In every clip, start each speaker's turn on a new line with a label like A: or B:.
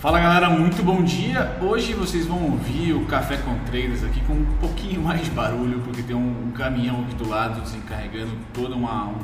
A: Fala galera, muito bom dia. Hoje vocês vão ouvir o Café com Traders aqui com um pouquinho mais de barulho, porque tem um, um caminhão aqui do lado desencarregando todo uma, um,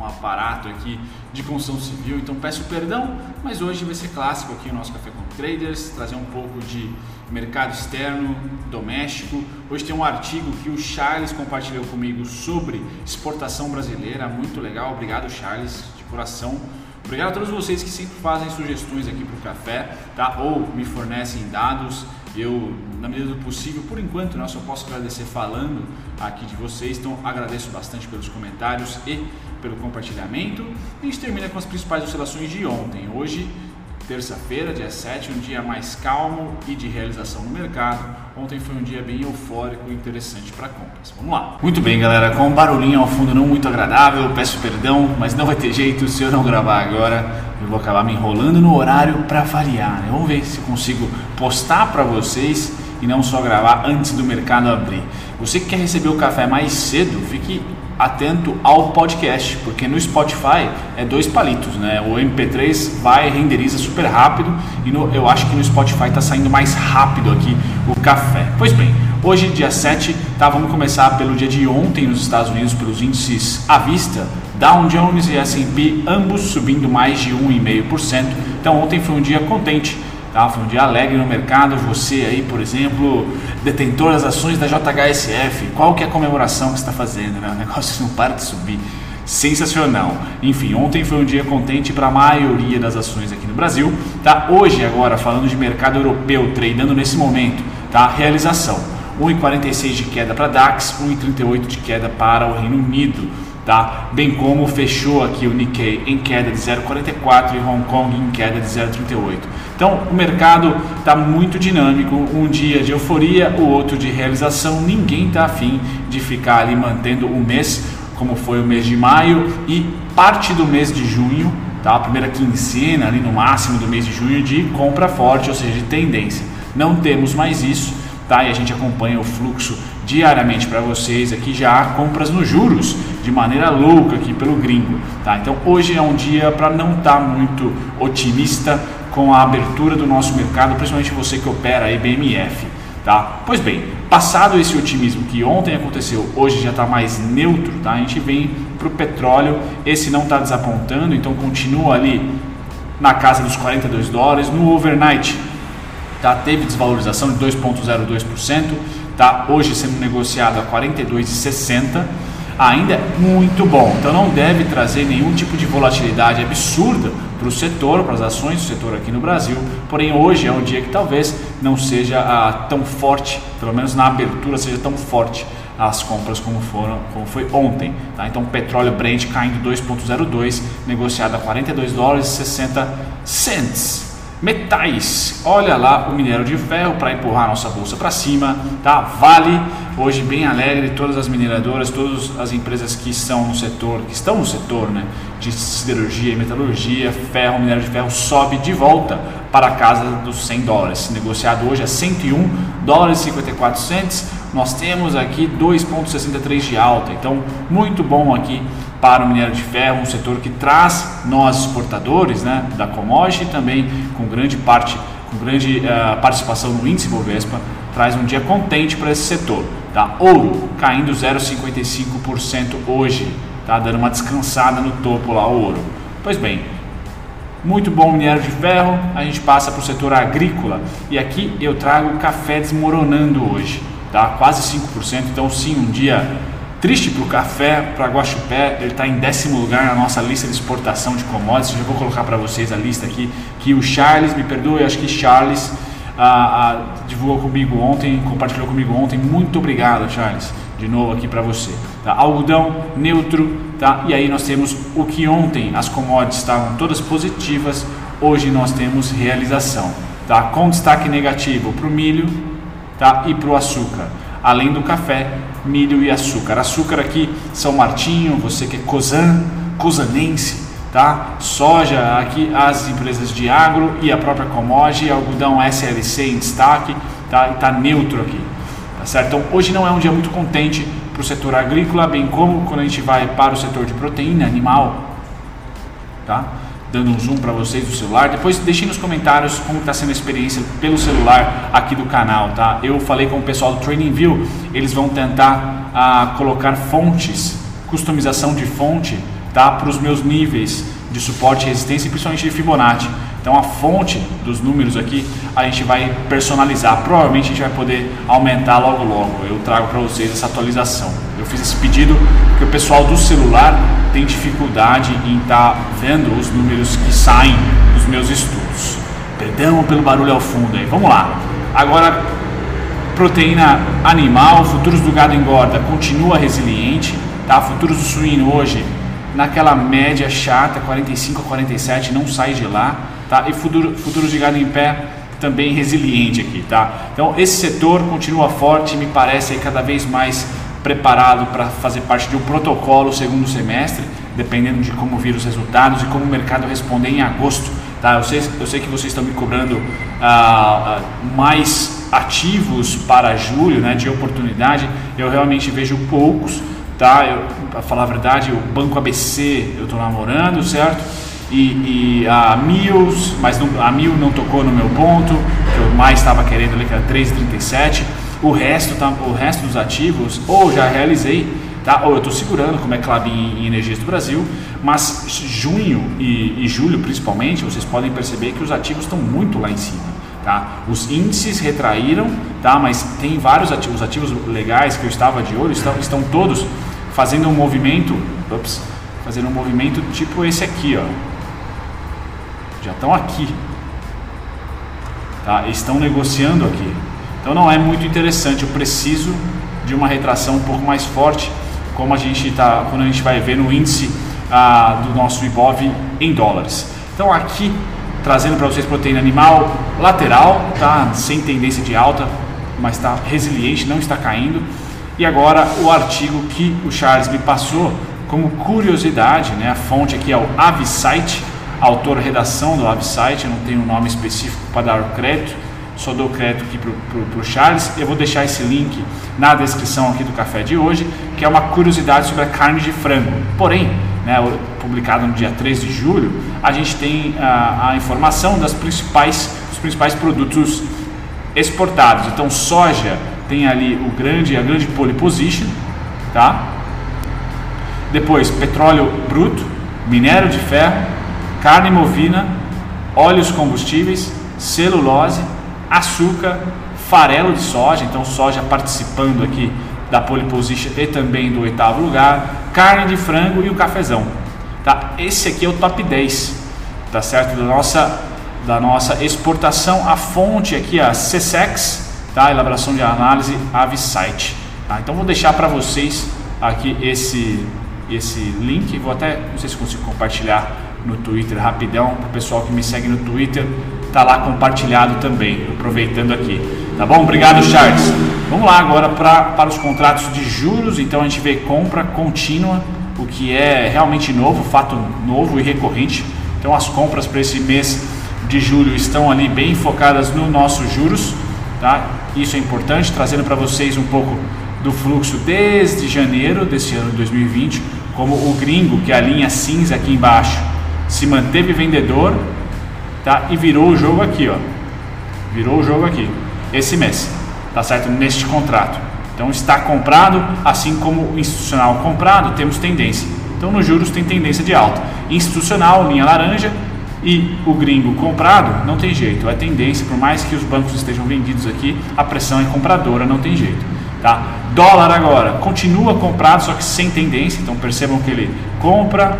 A: um, aparato aqui de construção civil. Então peço perdão, mas hoje vai ser clássico aqui o nosso Café com Traders, trazer um pouco de mercado externo, doméstico. Hoje tem um artigo que o Charles compartilhou comigo sobre exportação brasileira, muito legal. Obrigado, Charles, de coração. Obrigado a todos vocês que sempre fazem sugestões aqui para o café, tá? Ou me fornecem dados. Eu, na medida do possível, por enquanto, né, só posso agradecer falando aqui de vocês. Então, agradeço bastante pelos comentários e pelo compartilhamento. E a gente termina com as principais oscilações de ontem. Hoje Terça-feira, dia 7, um dia mais calmo e de realização no mercado. Ontem foi um dia bem eufórico e interessante para compras. Vamos lá. Muito bem, galera, com um barulhinho ao fundo não muito agradável, peço perdão, mas não vai ter jeito se eu não gravar agora. Eu vou acabar me enrolando no horário para variar. Né? Vamos ver se consigo postar para vocês e não só gravar antes do mercado abrir. Você que quer receber o café mais cedo, fique atento ao podcast, porque no Spotify é dois palitos, né? O MP3 vai renderiza super rápido e no, eu acho que no Spotify está saindo mais rápido aqui o café. Pois bem, hoje dia 7, tá, vamos começar pelo dia de ontem nos Estados Unidos pelos índices à vista, Dow Jones e S&P ambos subindo mais de 1,5%. Então ontem foi um dia contente Tá? Foi um dia alegre no mercado. Você aí, por exemplo, detentor das ações da JHSF, qual que é a comemoração que você está fazendo? Né? O negócio não para de subir. Sensacional. Enfim, ontem foi um dia contente para a maioria das ações aqui no Brasil. Tá? Hoje, agora, falando de mercado europeu, treinando nesse momento, tá? realização. 1,46 de queda para DAX, 1,38 de queda para o Reino Unido tá? Bem como fechou aqui o Nikkei em queda de 0,44 e Hong Kong em queda de 0,38. Então, o mercado está muito dinâmico, um dia de euforia, o outro de realização. Ninguém está afim de ficar ali mantendo o mês como foi o mês de maio e parte do mês de junho, tá? A primeira quinzena ali no máximo do mês de junho de compra forte, ou seja, de tendência. Não temos mais isso, tá? E a gente acompanha o fluxo diariamente para vocês aqui já compras nos juros de maneira louca aqui pelo gringo, tá? Então hoje é um dia para não estar tá muito otimista com a abertura do nosso mercado, principalmente você que opera aí BMF, tá? Pois bem, passado esse otimismo que ontem aconteceu, hoje já está mais neutro, tá? A gente vem para o petróleo, esse não está desapontando, então continua ali na casa dos 42 dólares no overnight, tá? Teve desvalorização de 2,02% tá hoje sendo negociado a 42,60 ainda é muito bom. Então não deve trazer nenhum tipo de volatilidade absurda para o setor, para as ações do setor aqui no Brasil. Porém, hoje é um dia que talvez não seja ah, tão forte, pelo menos na abertura seja tão forte as compras como foram, como foi ontem. Tá? Então, petróleo Brent caindo 2,02, negociado a 42 dólares e 60 cents. Metais, olha lá o minério de ferro para empurrar nossa bolsa para cima, tá? Vale, hoje bem alegre, todas as mineradoras, todas as empresas que estão no setor, que estão no setor, né, de siderurgia e metalurgia, ferro, minério de ferro sobe de volta para a casa dos 100 dólares, negociado hoje a 101 dólares e 54 cents. Nós temos aqui 2.63 de alta, então muito bom aqui para o minério de ferro, um setor que traz nós exportadores né, da commodity também com grande parte, com grande uh, participação no índice Bovespa, traz um dia contente para esse setor. Tá? Ouro caindo 0,55% hoje, tá? dando uma descansada no topo lá o ouro. Pois bem, muito bom minério de ferro, a gente passa para o setor agrícola e aqui eu trago café desmoronando hoje, tá? quase 5%, então sim, um dia Triste para o café, para Guaxupé, ele está em décimo lugar na nossa lista de exportação de commodities. Eu vou colocar para vocês a lista aqui, que o Charles, me perdoe, acho que Charles ah, ah, divulgou comigo ontem, compartilhou comigo ontem. Muito obrigado, Charles, de novo aqui para você. Tá? Algodão neutro, tá? E aí nós temos o que ontem as commodities estavam todas positivas, hoje nós temos realização, tá? Com destaque negativo para o milho, tá? E para o açúcar, além do café milho e açúcar. Açúcar aqui São Martinho, você que é Cosan, cosanense, tá? Soja aqui as empresas de agro e a própria Comoge, algodão SLC em destaque, tá? E tá neutro aqui, tá certo? Então hoje não é um dia muito contente para o setor agrícola, bem como quando a gente vai para o setor de proteína animal, tá? Dando um zoom para vocês do celular. Depois deixem nos comentários como está sendo a experiência pelo celular aqui do canal, tá? Eu falei com o pessoal do Training View, eles vão tentar ah, colocar fontes, customização de fonte, tá? Para os meus níveis de suporte e resistência, principalmente de Fibonacci. Então a fonte dos números aqui a gente vai personalizar. Provavelmente a gente vai poder aumentar logo logo. Eu trago para vocês essa atualização. Eu fiz esse pedido porque o pessoal do celular tem dificuldade em estar tá vendo os números que saem dos meus estudos. Perdão pelo barulho ao fundo aí. Vamos lá. Agora proteína animal, futuros do gado engorda continua resiliente, tá? Futuros do suíno hoje naquela média chata, 45 a 47, não sai de lá, tá? E futuro, futuros de gado em pé também resiliente aqui, tá? Então esse setor continua forte, me parece cada vez mais preparado para fazer parte de um protocolo segundo semestre, dependendo de como vir os resultados e como o mercado responder em agosto. Tá? Eu, sei, eu sei que vocês estão me cobrando ah, ah mais ativos para julho, né, de oportunidade. Eu realmente vejo poucos, tá? Eu, para falar a verdade, o Banco ABC eu estou namorando, certo? E, e, a Mills, mas não, a Mil não tocou no meu ponto, que eu mais estava querendo ali, que era 3,37. O resto, tá, o resto dos ativos, ou já realizei, tá? ou eu estou segurando, como é Clabin em Energias do Brasil, mas junho e, e julho principalmente, vocês podem perceber que os ativos estão muito lá em cima. Tá? Os índices retraíram, tá? mas tem vários ativos, ativos legais que eu estava de olho, estão, estão todos fazendo um movimento, ups, fazendo um movimento tipo esse aqui, ó. Já estão aqui, tá? Estão negociando aqui. Então não é muito interessante. Eu preciso de uma retração um pouco mais forte, como a gente tá, quando a gente vai ver no índice ah, do nosso IBOV em dólares. Então aqui trazendo para vocês proteína animal lateral, tá? Sem tendência de alta, mas está resiliente, não está caindo. E agora o artigo que o Charles me passou como curiosidade, né? A fonte aqui é o Avisite, autor redação do Avisite, eu não tenho um nome específico para dar crédito só dou crédito aqui para o Charles. Eu vou deixar esse link na descrição aqui do café de hoje, que é uma curiosidade sobre a carne de frango. Porém, né, publicado no dia 3 de julho, a gente tem a, a informação das principais, dos principais produtos exportados. Então, soja tem ali o grande, a grande pole position, tá? Depois, petróleo bruto, minério de ferro, carne movina, óleos combustíveis, celulose, açúcar, farelo de soja, então soja participando aqui da pole position e também do oitavo lugar, carne de frango e o cafezão. Tá? Esse aqui é o top 10, tá certo? Da nossa, da nossa exportação, a fonte aqui a CSEX, tá? Elaboração de análise Avisite. Tá? Então vou deixar para vocês aqui esse esse link, vou até não sei se consigo compartilhar no Twitter rapidão, para o pessoal que me segue no Twitter, tá lá compartilhado também, aproveitando aqui. Tá bom? Obrigado, Charles. Vamos lá agora pra, para os contratos de juros. Então a gente vê compra contínua, o que é realmente novo, fato novo e recorrente. Então as compras para esse mês de julho estão ali bem focadas no nossos juros, tá? Isso é importante, trazendo para vocês um pouco do fluxo desde janeiro desse ano de 2020, como o gringo, que é a linha cinza aqui embaixo, se manteve vendedor tá? E virou o jogo aqui, ó. Virou o jogo aqui, esse mês, tá certo? Neste contrato. Então está comprado, assim como institucional comprado, temos tendência. Então nos juros tem tendência de alta. Institucional, linha laranja, e o gringo comprado, não tem jeito, é tendência, por mais que os bancos estejam vendidos aqui, a pressão é compradora, não tem jeito. Tá? Dólar agora continua comprado, só que sem tendência, então percebam que ele compra,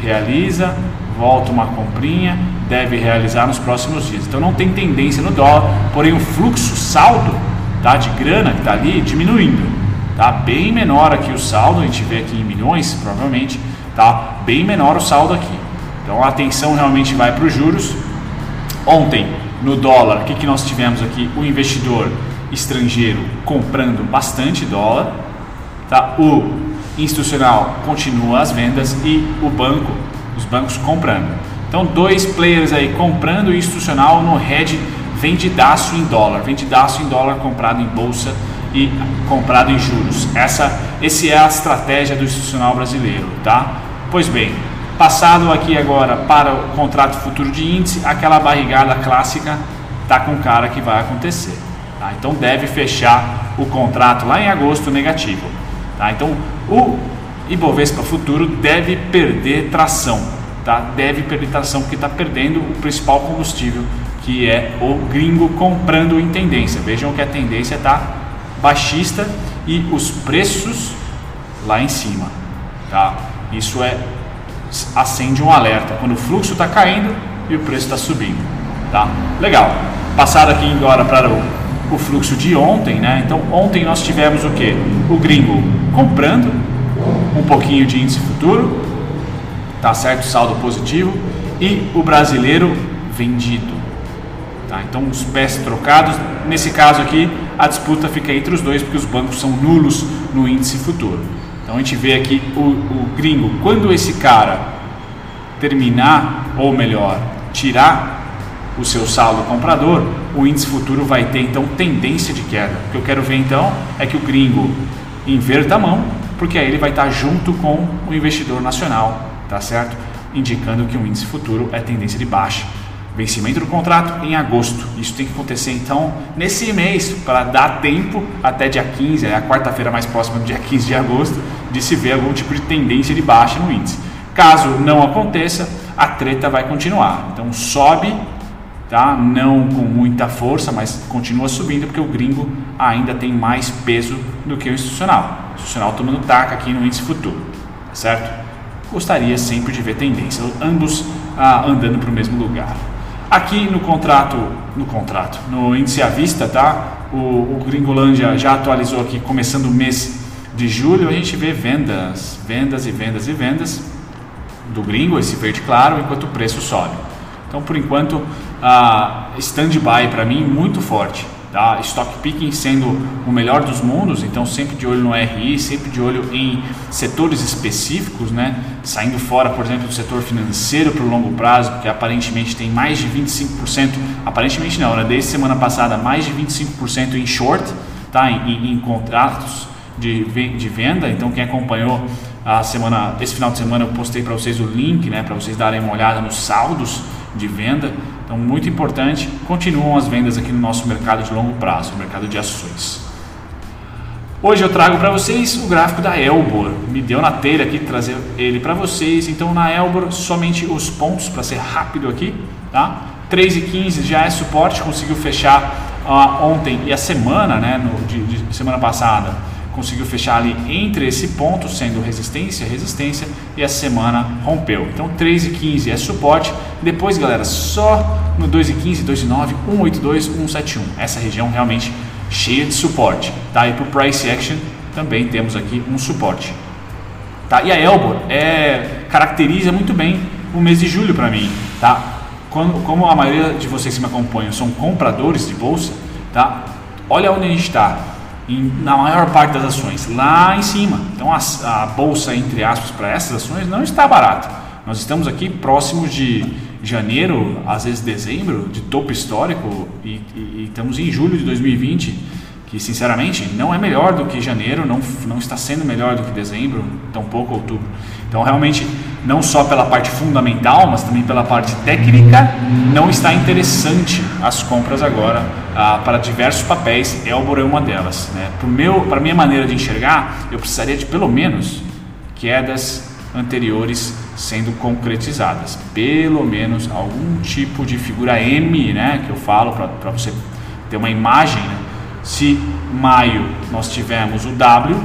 A: realiza, volta uma comprinha, deve realizar nos próximos dias. Então não tem tendência no dólar, porém o fluxo saldo tá, de grana que está ali diminuindo. Tá bem menor aqui o saldo, a gente vê aqui em milhões, provavelmente, tá bem menor o saldo aqui. Então a atenção realmente vai para os juros. Ontem, no dólar, o que, que nós tivemos aqui? O investidor estrangeiro comprando bastante dólar, tá? o institucional continua as vendas e o banco os bancos comprando. Então, dois players aí comprando institucional no hedge vendidaço em dólar, vendidaço em dólar comprado em bolsa e comprado em juros. Essa, esse é a estratégia do institucional brasileiro, tá? Pois bem, Passado aqui agora para o contrato futuro de índice, aquela barrigada clássica tá com cara que vai acontecer. Tá? Então deve fechar o contrato lá em agosto negativo. Tá? Então o Ibovespa futuro deve perder tração, tá? Deve perder tração porque está perdendo o principal combustível que é o gringo comprando em tendência. Vejam que a tendência está baixista e os preços lá em cima, tá? Isso é acende um alerta quando o fluxo está caindo e o preço está subindo, tá? Legal. Passar aqui agora para o, o fluxo de ontem, né? Então ontem nós tivemos o que? O gringo comprando um pouquinho de índice futuro, tá certo? Saldo positivo e o brasileiro vendido. Tá? Então os pés trocados, nesse caso aqui a disputa fica entre os dois porque os bancos são nulos no índice futuro. Então a gente vê aqui o, o gringo, quando esse cara terminar, ou melhor, tirar o seu saldo comprador, o índice futuro vai ter então tendência de queda. O que eu quero ver então é que o gringo inverta a mão, porque aí ele vai estar junto com o investidor nacional, tá certo? Indicando que o índice futuro é tendência de baixa. Vencimento do contrato em agosto. Isso tem que acontecer então nesse mês, para dar tempo até dia 15, é a quarta-feira mais próxima do dia 15 de agosto, de se ver algum tipo de tendência de baixa no índice. Caso não aconteça, a treta vai continuar. Então sobe, tá? Não com muita força, mas continua subindo porque o gringo ainda tem mais peso do que o institucional. O institucional tomando taca aqui no índice futuro, tá certo? Gostaria sempre de ver tendência, ambos ah, andando para o mesmo lugar. Aqui no contrato, no contrato, no índice à vista, tá? O, o Gringolândia já atualizou aqui, começando o mês de julho, a gente vê vendas, vendas e vendas e vendas do gringo, esse verde claro, enquanto o preço sobe. Então, por enquanto, uh, stand-by para mim muito forte. Tá? Stock picking sendo o melhor dos mundos, então sempre de olho no RI, sempre de olho em setores específicos, né? saindo fora, por exemplo, do setor financeiro para o longo prazo, que aparentemente tem mais de 25%, aparentemente não, né? desde semana passada, mais de 25% em short, tá? em, em, em contratos de, de venda. Então, quem acompanhou a semana, esse final de semana, eu postei para vocês o link, né? para vocês darem uma olhada nos saldos de venda. Então, muito importante, continuam as vendas aqui no nosso mercado de longo prazo, mercado de ações. Hoje eu trago para vocês o gráfico da Elbor. Me deu na telha aqui trazer ele para vocês. Então, na Elbor, somente os pontos para ser rápido aqui, tá? 3 e 15 já é suporte, conseguiu fechar uh, ontem e a semana, né, no, de, de semana passada conseguiu fechar ali entre esse ponto, sendo resistência, resistência, e a semana rompeu. Então 3,15 é suporte. Depois, galera, só no 2,15, 2,9, 182, 171. Essa região realmente cheia de suporte. Tá? E para o price action também temos aqui um suporte. Tá? E a Elbor é, caracteriza muito bem o mês de julho para mim. Tá? Quando, como a maioria de vocês que me acompanham são compradores de bolsa, tá? olha onde a gente está em, na maior parte das ações, lá em cima. Então a, a bolsa, entre aspas, para essas ações não está barata. Nós estamos aqui próximos de janeiro, às vezes dezembro, de topo histórico, e, e, e estamos em julho de 2020, que sinceramente não é melhor do que janeiro, não, não está sendo melhor do que dezembro, tampouco outubro. Então realmente não só pela parte fundamental, mas também pela parte técnica, não está interessante as compras agora ah, para diversos papéis. Elbor é uma delas. Né? Para a minha maneira de enxergar, eu precisaria de pelo menos quedas anteriores sendo concretizadas. Pelo menos algum tipo de figura M, né, que eu falo para você ter uma imagem. Né? Se maio nós tivemos o W,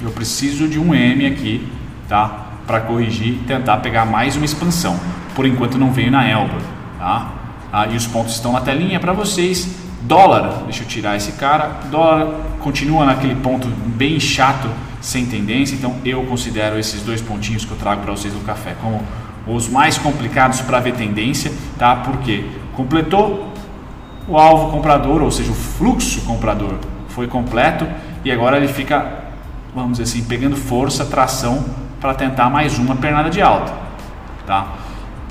A: eu preciso de um M aqui, tá? Para corrigir e tentar pegar mais uma expansão. Por enquanto não veio na Elba, tá? Ah, e os pontos estão na telinha para vocês. Dólar, deixa eu tirar esse cara. Dólar continua naquele ponto bem chato, sem tendência. Então eu considero esses dois pontinhos que eu trago para vocês no café como os mais complicados para ver tendência, tá? Porque completou o alvo comprador, ou seja, o fluxo comprador foi completo e agora ele fica, vamos dizer assim, pegando força, tração para tentar mais uma pernada de alta, tá?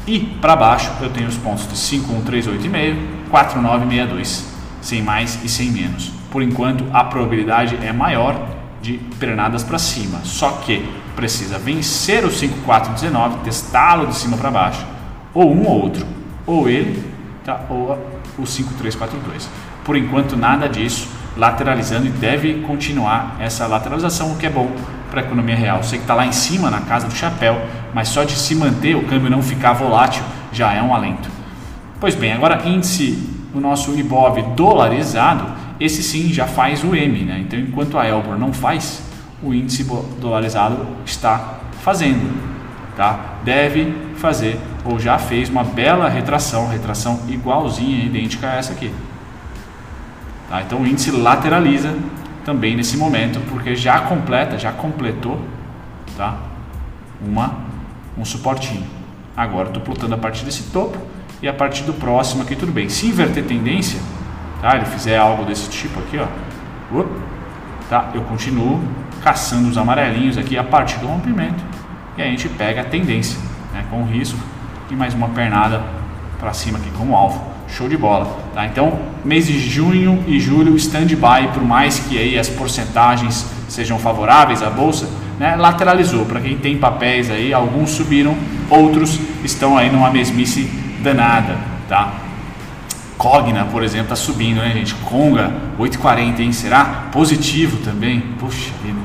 A: E para baixo eu tenho os pontos de 5138,5, 4962, sem mais e sem menos. Por enquanto a probabilidade é maior de pernadas para cima. Só que precisa vencer o 5419, testá-lo de cima para baixo, ou um ou outro, ou ele, tá? ou o 5342. Por enquanto nada disso, lateralizando e deve continuar essa lateralização, o que é bom para a economia real. Sei que está lá em cima na casa do chapéu, mas só de se manter o câmbio não ficar volátil já é um alento. Pois bem, agora índice o nosso IBOV dolarizado, esse sim já faz o M, né? Então enquanto a Elbor não faz, o índice dolarizado está fazendo, tá? Deve fazer ou já fez uma bela retração, retração igualzinha, idêntica a essa aqui. Tá? Então o índice lateraliza também nesse momento, porque já completa, já completou, tá? Uma um suportinho. Agora estou plotando a partir desse topo e a partir do próximo aqui tudo bem. Se inverter tendência, tá? Ele fizer algo desse tipo aqui, ó, tá? Eu continuo caçando os amarelinhos aqui a partir do rompimento e a gente pega a tendência, né? Com risco e mais uma pernada para cima aqui como alvo. Show de bola, tá? Então, mês de junho e julho stand-by, por mais que aí as porcentagens sejam favoráveis à bolsa, né? Lateralizou. Para quem tem papéis aí, alguns subiram, outros estão aí numa mesmice danada, tá? Cogna, por exemplo, está subindo, né, gente? Conga, 8,40, hein? Será positivo também? Puxa vida,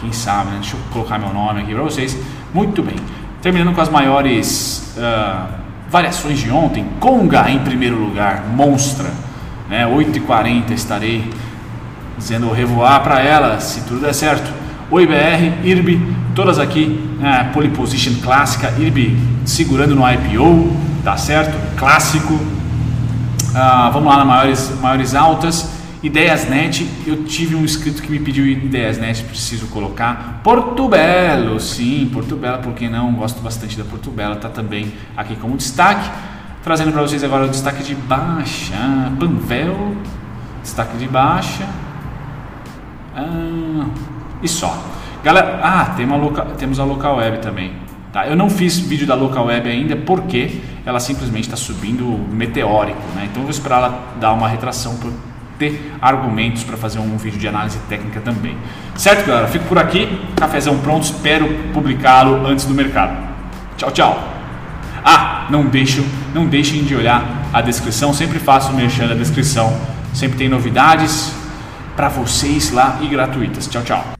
A: quem sabe, né? Deixa eu colocar meu nome aqui para vocês. Muito bem. Terminando com as maiores uh, variações de ontem. Conga em primeiro lugar, monstra, né? 8,40 estarei dizendo revoar para ela, se tudo der certo. O IBR, IRB, todas aqui, né? pole position clássica, IRB segurando no IPO, tá certo? Clássico. Ah, vamos lá na maiores, maiores altas. Ideias Net, eu tive um inscrito que me pediu Ideias Net, preciso colocar. Porto Belo, sim, Porto Belo, por que não? Gosto bastante da Porto Belo, tá também aqui como destaque. Trazendo para vocês agora o destaque de baixa. Panvel, destaque de baixa. Ah, e só. Galera, ah, tem uma loca, temos a local web também. Tá? Eu não fiz vídeo da local web ainda porque ela simplesmente está subindo meteórico. Né? Então eu vou esperar ela dar uma retração ter argumentos para fazer um vídeo de análise técnica também. Certo, galera? Fico por aqui. Cafezão pronto. Espero publicá-lo antes do mercado. Tchau, tchau. Ah, não deixem, não deixem de olhar a descrição. Sempre faço mexendo a descrição. Sempre tem novidades para vocês lá e gratuitas. Tchau, tchau.